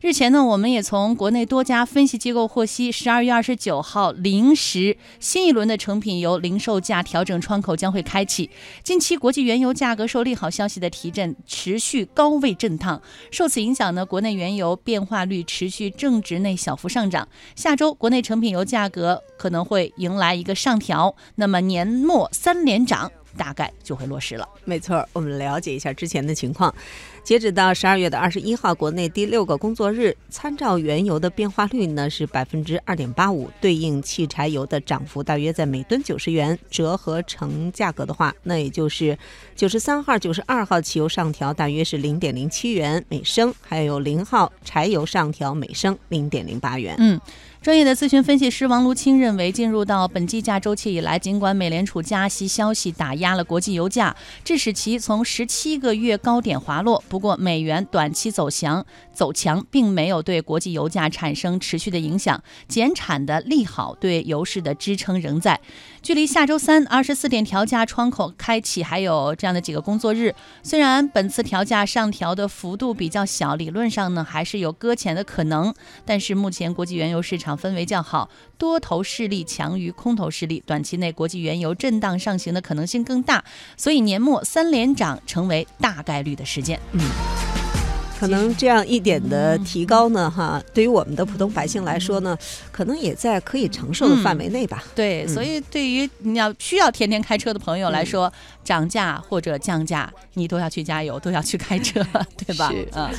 日前呢，我们也从国内多家分析机构获悉，十二月二十九号零时，新一轮的成品油零售价调整窗口将会开启。近期国际原油价格受利好消息的提振，持续高位震荡。受此影响呢，国内原油变化率持续正值内小幅上涨。下周国内成品油价格可能会迎来一个上调，那么年末三连涨。大概就会落实了。没错，我们了解一下之前的情况。截止到十二月的二十一号，国内第六个工作日，参照原油的变化率呢是百分之二点八五，对应汽柴油的涨幅大约在每吨九十元，折合成价格的话，那也就是九十三号、九十二号汽油上调大约是零点零七元每升，还有零号柴油上调每升零点零八元。嗯。专业的咨询分析师王卢清认为，进入到本计价周期以来，尽管美联储加息消息打压了国际油价，致使其从十七个月高点滑落，不过美元短期走强，走强并没有对国际油价产生持续的影响，减产的利好对油市的支撑仍在。距离下周三二十四点调价窗口开启还有这样的几个工作日，虽然本次调价上调的幅度比较小，理论上呢还是有搁浅的可能，但是目前国际原油市场。场氛围较好，多头势力强于空头势力，短期内国际原油震荡上行的可能性更大，所以年末三连涨成为大概率的事件。嗯，可能这样一点的提高呢，哈，对于我们的普通百姓来说呢，可能也在可以承受的范围内吧。对，所以对于你要需要天天开车的朋友来说，涨价或者降价，你都要去加油，都要去开车，对吧？嗯。